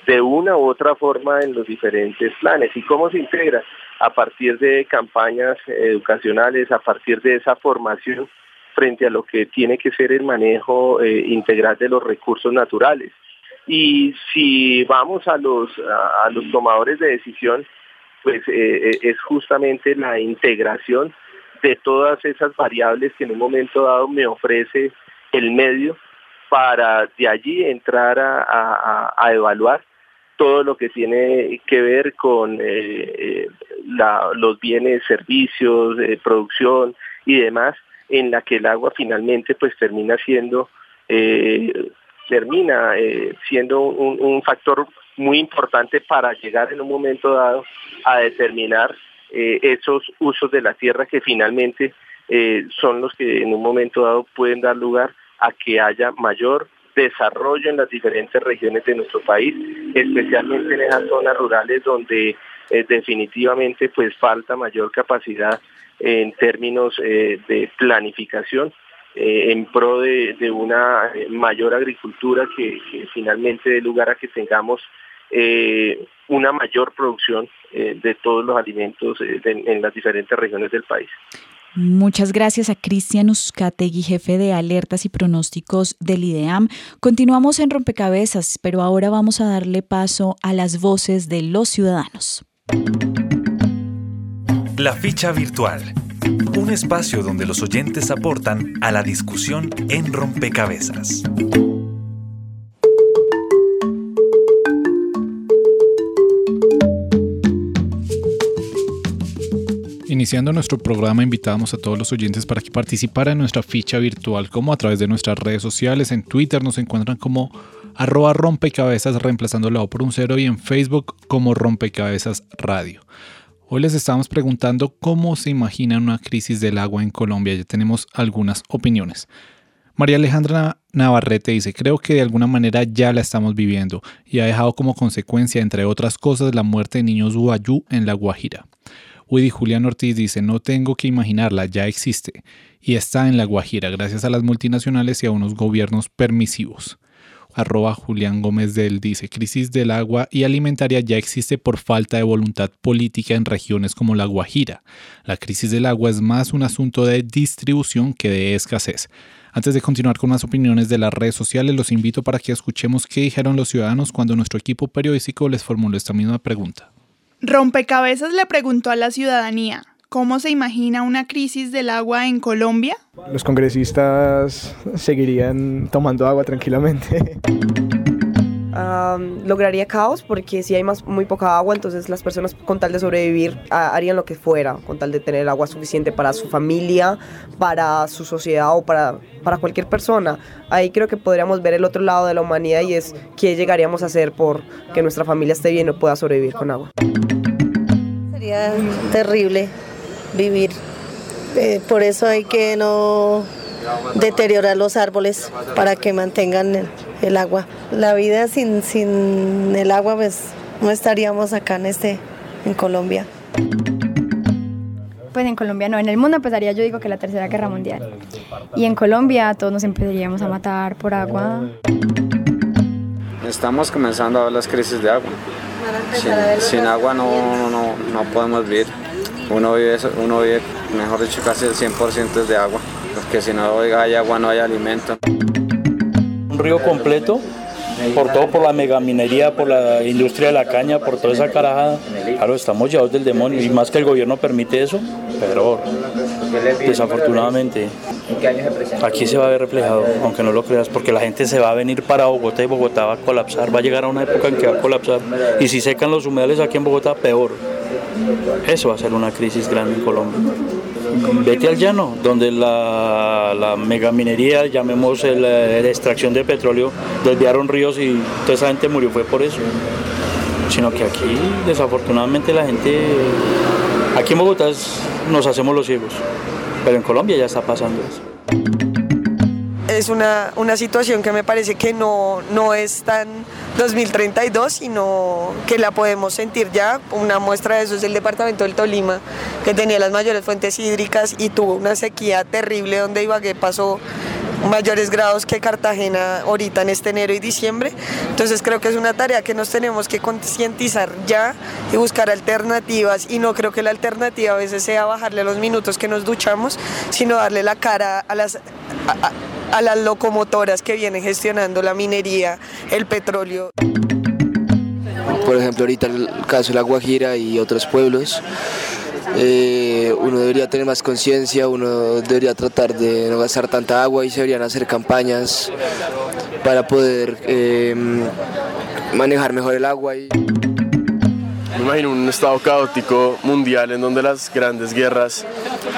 de una u otra forma en los diferentes planes. ¿Y cómo se integra? A partir de campañas educacionales, a partir de esa formación frente a lo que tiene que ser el manejo eh, integral de los recursos naturales. Y si vamos a los, a, los tomadores de decisión, pues eh, es justamente la integración de todas esas variables que en un momento dado me ofrece el medio para de allí entrar a, evaluar todo lo que tiene que ver con eh, eh, los bienes, servicios, producción y demás, en la que el agua finalmente pues termina siendo eh, termina siendo un, factor muy importante para llegar en un momento dado a determinar eh, esos usos de la tierra que finalmente eh, son los que en un momento dado pueden dar lugar a que haya mayor desarrollo en las diferentes regiones de nuestro país, especialmente en esas zonas rurales donde eh, definitivamente pues falta mayor capacidad en términos de planificación en pro de, una mayor agricultura que, finalmente dé lugar a que tengamos eh, una mayor producción eh, de todos los alimentos eh, en las diferentes regiones del país. Muchas gracias a Cristian Uzcategui, jefe de alertas y pronósticos del IDEAM. Continuamos en Rompecabezas, pero ahora vamos a darle paso a las voces de los ciudadanos. La ficha virtual. Un espacio donde los oyentes aportan a la discusión en Rompecabezas. Iniciando nuestro programa, invitamos a todos los oyentes para que participaran en nuestra ficha virtual, como a través de nuestras redes sociales. En Twitter nos encuentran como arroba rompecabezas reemplazando la O por un cero y en Facebook como rompecabezas radio. Hoy les estamos preguntando cómo se imagina una crisis del agua en Colombia. Ya tenemos algunas opiniones. María Alejandra Navarrete dice, creo que de alguna manera ya la estamos viviendo y ha dejado como consecuencia, entre otras cosas, la muerte de niños Guayú en La Guajira. Woody Julián Ortiz dice, no tengo que imaginarla, ya existe y está en la Guajira gracias a las multinacionales y a unos gobiernos permisivos. Arroba Julián Gómez del dice, crisis del agua y alimentaria ya existe por falta de voluntad política en regiones como la Guajira. La crisis del agua es más un asunto de distribución que de escasez. Antes de continuar con las opiniones de las redes sociales, los invito para que escuchemos qué dijeron los ciudadanos cuando nuestro equipo periodístico les formuló esta misma pregunta. Rompecabezas le preguntó a la ciudadanía, ¿cómo se imagina una crisis del agua en Colombia? Los congresistas seguirían tomando agua tranquilamente. lograría caos porque si hay más, muy poca agua, entonces las personas con tal de sobrevivir harían lo que fuera, con tal de tener agua suficiente para su familia, para su sociedad o para, para cualquier persona. Ahí creo que podríamos ver el otro lado de la humanidad y es qué llegaríamos a hacer por que nuestra familia esté bien y pueda sobrevivir con agua. Sería terrible vivir. Eh, por eso hay que no deteriorar los árboles para que mantengan el, agua. La vida sin, sin el agua, pues no estaríamos acá en, este, en Colombia. Pues en Colombia no, en el mundo empezaría yo digo que la tercera guerra mundial. Y en Colombia todos nos empezaríamos a matar por agua. Estamos comenzando a ver las crisis de agua. Sin, agua no, no, no, podemos vivir. Uno vive, uno vive, mejor dicho, casi el 100% de agua porque si no hay agua no hay alimento. Un río completo, por todo, por la megaminería, por la industria de la caña, por toda esa carajada. Claro, estamos llevados del demonio y más que el gobierno permite eso, pero desafortunadamente aquí se va a ver reflejado, aunque no lo creas, porque la gente se va a venir para Bogotá y Bogotá va a colapsar, va a llegar a una época en que va a colapsar. Y si secan los humedales aquí en Bogotá, peor. Eso va a ser una crisis grande en Colombia. Vete al llano, donde la, la megaminería, llamemos el, eh, la extracción de petróleo, desviaron ríos y toda esa gente murió fue por eso. Sino que aquí, desafortunadamente, la gente, aquí en Bogotá es- nos hacemos los ciegos, pero en Colombia ya está pasando eso. es una, una situación que me parece que no, no es tan 2032, sino que la podemos sentir ya. Una muestra de eso es el departamento del Tolima, que tenía las mayores fuentes hídricas y tuvo una sequía terrible donde Ibagué pasó mayores grados que Cartagena ahorita en este enero y diciembre. Entonces creo que es una tarea que nos tenemos que concientizar ya y buscar alternativas y no creo que la alternativa a veces sea bajarle los minutos que nos duchamos, sino darle la cara a las... a- las locomotoras que vienen gestionando la minería, el petróleo. Por ejemplo, ahorita el caso de La Guajira y otros pueblos, eh, uno debería tener más conciencia, uno debería tratar de no gastar tanta agua y se deberían hacer campañas para poder eh, manejar mejor el agua. Y... Me imagino un estado caótico mundial en donde las grandes guerras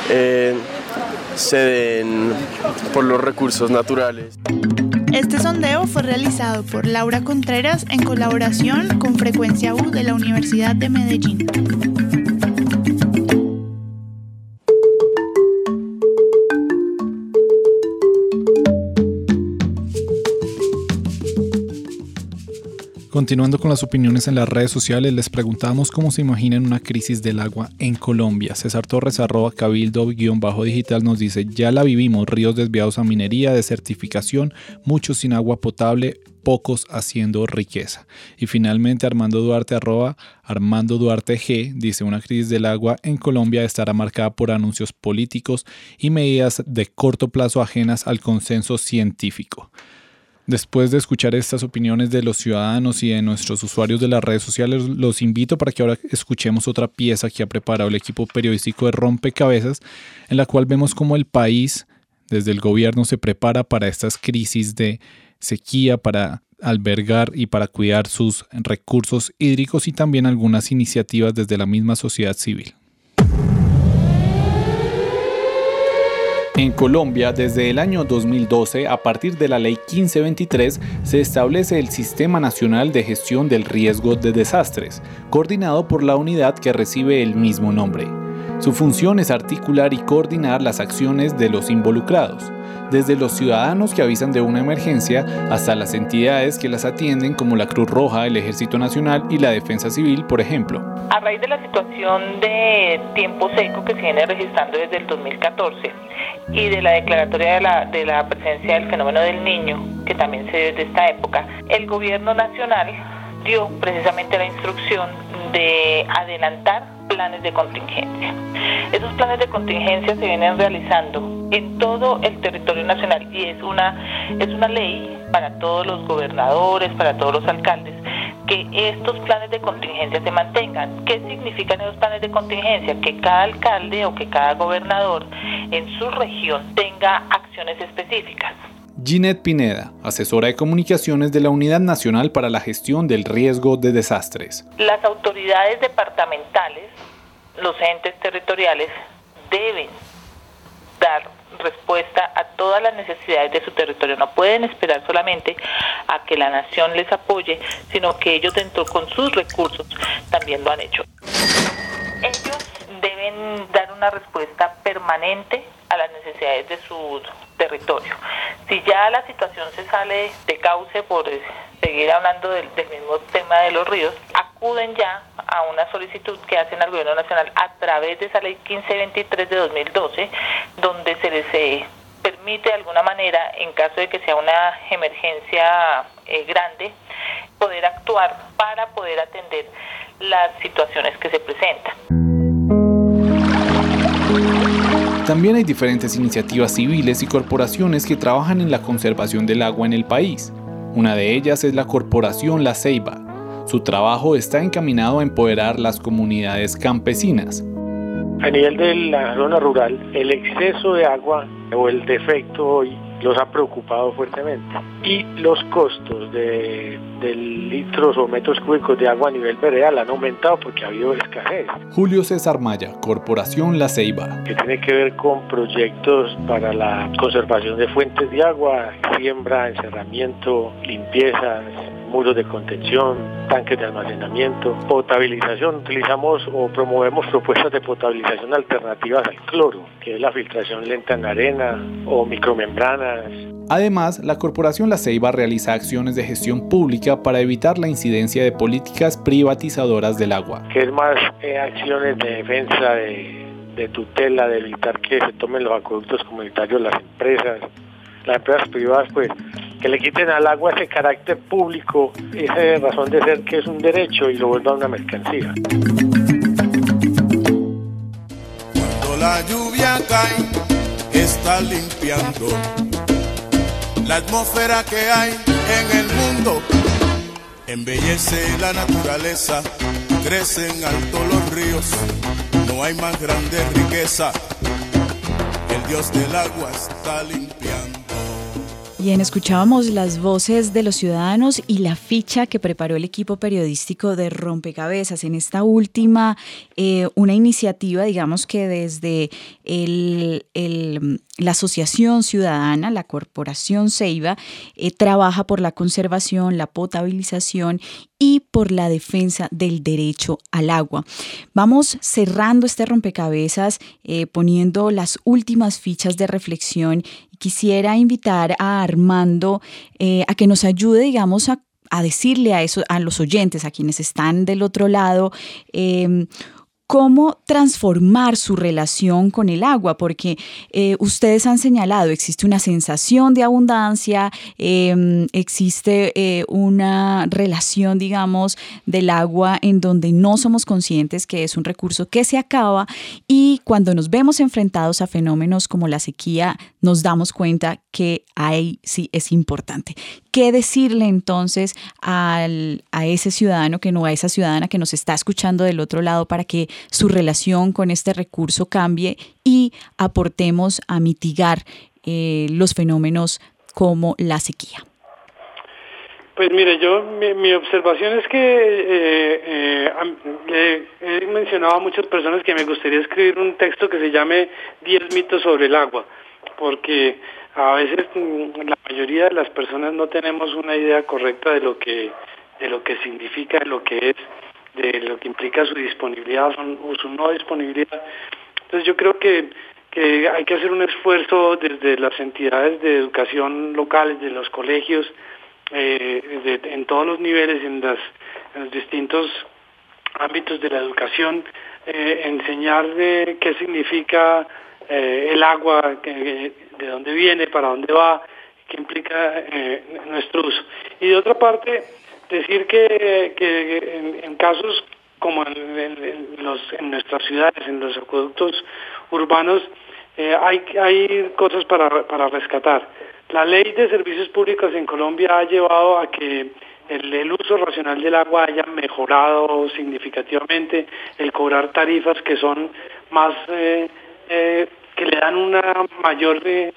eh, se den por los recursos naturales. Este sondeo fue realizado por Laura Contreras en colaboración con Frecuencia U de la Universidad de Medellín. Continuando con las opiniones en las redes sociales, les preguntamos cómo se imaginan una crisis del agua en Colombia. César Torres, arroba cabildo-digital, nos dice, ya la vivimos, ríos desviados a minería, desertificación, muchos sin agua potable, pocos haciendo riqueza. Y finalmente Armando Duarte, arroba Armando Duarte G, dice, una crisis del agua en Colombia estará marcada por anuncios políticos y medidas de corto plazo ajenas al consenso científico. Después de escuchar estas opiniones de los ciudadanos y de nuestros usuarios de las redes sociales, los invito para que ahora escuchemos otra pieza que ha preparado el equipo periodístico de Rompecabezas, en la cual vemos cómo el país, desde el gobierno, se prepara para estas crisis de sequía, para albergar y para cuidar sus recursos hídricos y también algunas iniciativas desde la misma sociedad civil. En Colombia, desde el año 2012, a partir de la Ley 1523, se establece el Sistema Nacional de Gestión del Riesgo de Desastres, coordinado por la unidad que recibe el mismo nombre. Su función es articular y coordinar las acciones de los involucrados, desde los ciudadanos que avisan de una emergencia hasta las entidades que las atienden como la Cruz Roja, el Ejército Nacional y la Defensa Civil, por ejemplo. A raíz de la situación de tiempo seco que se viene registrando desde el 2014 y de la declaratoria de la, de la presencia del fenómeno del niño, que también se dio desde esta época, el gobierno nacional dio precisamente la instrucción de adelantar planes de contingencia. Esos planes de contingencia se vienen realizando en todo el territorio nacional y es una, es una ley para todos los gobernadores, para todos los alcaldes, que estos planes de contingencia se mantengan. ¿Qué significan esos planes de contingencia? Que cada alcalde o que cada gobernador en su región tenga acciones específicas. Ginette Pineda, asesora de comunicaciones de la Unidad Nacional para la Gestión del Riesgo de Desastres. Las autoridades departamentales, los entes territoriales, deben dar respuesta a todas las necesidades de su territorio. No pueden esperar solamente a que la nación les apoye, sino que ellos dentro con sus recursos también lo han hecho. Ellos deben dar una respuesta permanente a las necesidades de su territorio. Si ya la situación se sale de cauce por seguir hablando del, del mismo tema de los ríos, acuden ya a una solicitud que hacen al gobierno nacional a través de esa ley 1523 de 2012, donde se les eh, permite de alguna manera, en caso de que sea una emergencia eh, grande, poder actuar para poder atender las situaciones que se presentan. También hay diferentes iniciativas civiles y corporaciones que trabajan en la conservación del agua en el país. Una de ellas es la Corporación La Ceiba. Su trabajo está encaminado a empoderar las comunidades campesinas. A nivel de la zona rural, el exceso de agua o el defecto los ha preocupado fuertemente. Y los costos de, litros o metros cúbicos de agua a nivel veredal han aumentado porque ha habido escasez. Julio César Maya, Corporación La Ceiba. Que tiene que ver con proyectos para la conservación de fuentes de agua, siembra, encerramiento, limpieza, muros de contención, tanques de almacenamiento, potabilización. Utilizamos o promovemos propuestas de potabilización alternativas al cloro, que es la filtración lenta en arena o micromembranas. Además, la Corporación La Ceiba realiza acciones de gestión pública para evitar la incidencia de políticas privatizadoras del agua. Que es más eh, acciones de defensa, de, de tutela, de evitar que se tomen los acueductos comunitarios las empresas, las empresas privadas, pues que le quiten al agua ese carácter público, esa razón de ser que es un derecho y lo vuelvan una mercancía. Cuando la lluvia cae, está limpiando la atmósfera que hay en el mundo. Embellece la naturaleza, crecen alto los ríos, no hay más grande riqueza. El Dios del agua está limpiando. Bien, escuchábamos las voces de los ciudadanos y la ficha que preparó el equipo periodístico de Rompecabezas. En esta última, eh, una iniciativa, digamos que desde la Asociación Ciudadana, la Corporación Ceiba, eh, trabaja por la conservación, la potabilización y por la defensa del derecho al agua. Vamos cerrando este rompecabezas eh, poniendo las últimas fichas de reflexión quisiera invitar a Armando eh, a que nos ayude, digamos, a, decirle a, eso, a los oyentes, a quienes están del otro lado, eh, cómo transformar su relación con el agua, porque eh, ustedes han señalado, existe una sensación de abundancia, em, existe eh, una relación, digamos, del agua en donde no somos conscientes que es un recurso que se acaba y cuando nos vemos enfrentados a fenómenos como la sequía, nos damos cuenta que ahí sí es importante. ¿Qué decirle entonces al, a ese ciudadano que no, a esa ciudadana que nos está escuchando del otro lado para que su relación con este recurso cambie y aportemos a mitigar eh, los fenómenos como la sequía? Pues mire, yo mi, observación es que eh, eh, he mencionado a muchas personas que me gustaría escribir un texto que se llame 10 mitos sobre el agua, porque a veces mm, la mayoría de las personas no tenemos una idea correcta de lo que de lo que significa, de lo que es, de lo que implica su disponibilidad o su no disponibilidad. Entonces yo creo que, que hay que hacer un esfuerzo desde las entidades de educación locales, de los colegios, eh, en todos los niveles, en, las, en los distintos ámbitos de la educación, eh, enseñar de qué significa eh, el agua, de dónde viene, para dónde va, qué implica eh, nuestro uso. Y de otra parte, decir que, en, casos como en, los, en nuestras ciudades, en los acueductos urbanos, eh, hay, hay cosas para, para rescatar. La ley de servicios públicos en Colombia ha llevado a que el, uso racional del agua haya mejorado significativamente, el cobrar tarifas que son más eh, que le dan una mayor eh,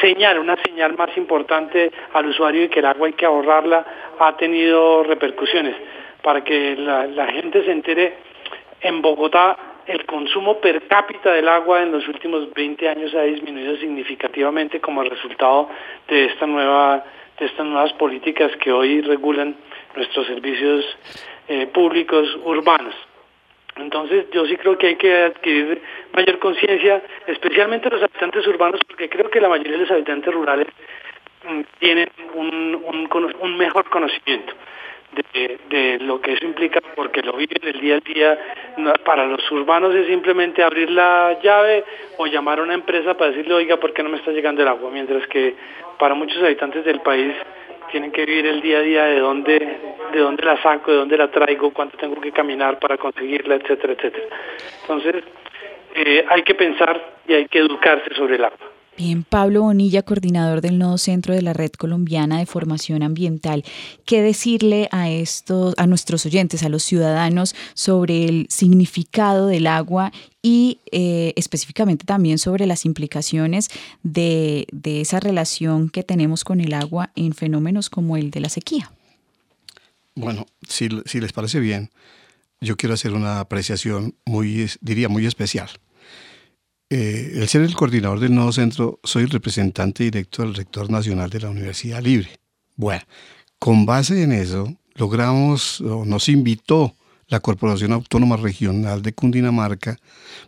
señal, una señal más importante al usuario y que el agua hay que ahorrarla, ha tenido repercusiones. Para que la, gente se entere, en Bogotá el consumo per cápita del agua en los últimos 20 años ha disminuido significativamente como resultado de esta nueva de estas nuevas políticas que hoy regulan nuestros servicios eh, públicos urbanos. Entonces yo sí creo que hay que adquirir mayor conciencia, especialmente los habitantes urbanos, porque creo que la mayoría de los habitantes rurales mm, tienen un, un, mejor conocimiento de, lo que eso implica, porque lo viven el día a día. Para los urbanos es simplemente abrir la llave o llamar a una empresa para decirle, oiga, ¿por qué no me está llegando el agua? Mientras que para muchos habitantes del país tienen que vivir el día a día de dónde, de dónde la saco, de dónde la traigo, cuánto tengo que caminar para conseguirla, etcétera, etcétera. Entonces, eh, hay que pensar y hay que educarse sobre el agua. Bien, Pablo Bonilla, coordinador del Nodo Centro de la Red Colombiana de Formación Ambiental, ¿qué decirle a estos, a nuestros oyentes, a los ciudadanos, sobre el significado del agua y eh, específicamente también sobre las implicaciones de, esa relación que tenemos con el agua en fenómenos como el de la sequía? Bueno, si, si les parece bien, yo quiero hacer una apreciación muy, diría, muy especial. Eh, el ser el coordinador del nuevo centro, soy el representante directo del rector nacional de la Universidad Libre. Bueno, con base en eso, logramos, o nos invitó la Corporación Autónoma Regional de Cundinamarca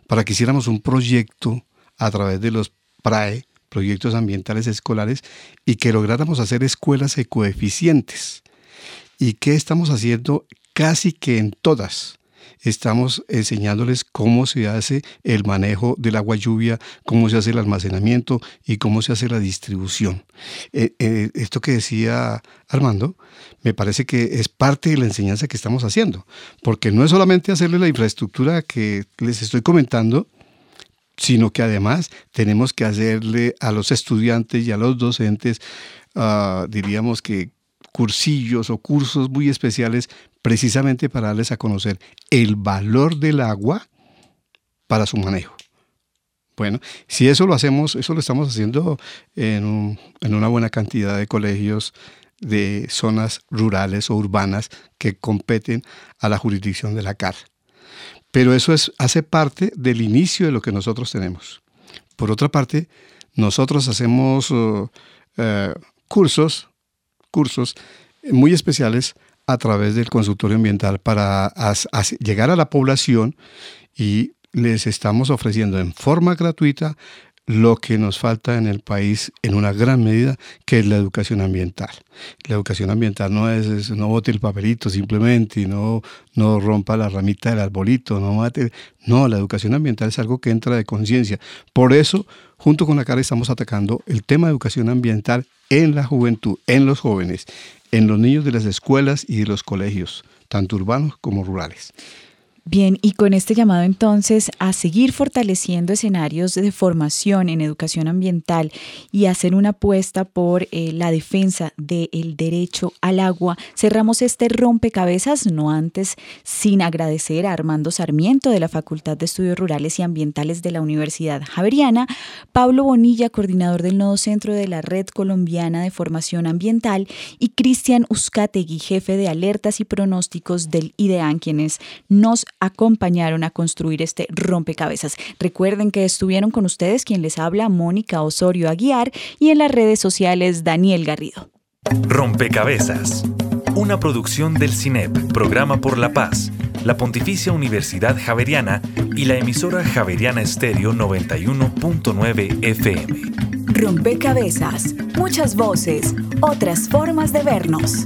para que hiciéramos un proyecto a través de los PRAE, proyectos ambientales escolares, y que lográramos hacer escuelas ecoeficientes. ¿Y qué estamos haciendo casi que en todas? Estamos enseñándoles cómo se hace el manejo del agua lluvia, cómo se hace el almacenamiento y cómo se hace la distribución. Eh, eh, esto que decía Armando, me parece que es parte de la enseñanza que estamos haciendo, porque no es solamente hacerle la infraestructura que les estoy comentando, sino que además tenemos que hacerle a los estudiantes y a los docentes, ah, diríamos que cursillos o cursos muy especiales precisamente para darles a conocer el valor del agua para su manejo. Bueno, si eso lo hacemos, eso lo estamos haciendo en, una buena cantidad de colegios de zonas rurales o urbanas que competen a la jurisdicción de la CAR. Pero eso es, hace parte del inicio de lo que nosotros tenemos. Por otra parte, nosotros hacemos uh, cursos, cursos muy especiales a través del consultorio ambiental para llegar a la población y les estamos ofreciendo en forma gratuita lo que nos falta en el país en una gran medida, que es la educación ambiental. La educación ambiental no es, no bote el papelito simplemente y no, no rompa la ramita del arbolito, no mate. No, la educación ambiental es algo que entra de conciencia. Por eso, junto con la cara estamos atacando el tema de educación ambiental en la juventud, en los jóvenes en los niños de las escuelas y de los colegios, tanto urbanos como rurales. Bien, y con este llamado entonces a seguir fortaleciendo escenarios de formación en educación ambiental y hacer una apuesta por eh, la defensa del derecho al agua, cerramos este rompecabezas, no antes sin agradecer a Armando Sarmiento de la Facultad de Estudios Rurales y Ambientales de la Universidad Javeriana, Pablo Bonilla, coordinador del Nodo Centro de la Red Colombiana de Formación Ambiental, y Cristian Uzcategui, jefe de alertas y pronósticos del IDEAN, quienes nos acompañaron a construir este rompecabezas. Recuerden que estuvieron con ustedes quien les habla, Mónica Osorio Aguiar, y en las redes sociales, Daniel Garrido. Rompecabezas. Una producción del CINEP, Programa por la Paz, la Pontificia Universidad Javeriana y la emisora Javeriana Estéreo 91.9 FM. Rompecabezas. Muchas voces, otras formas de vernos.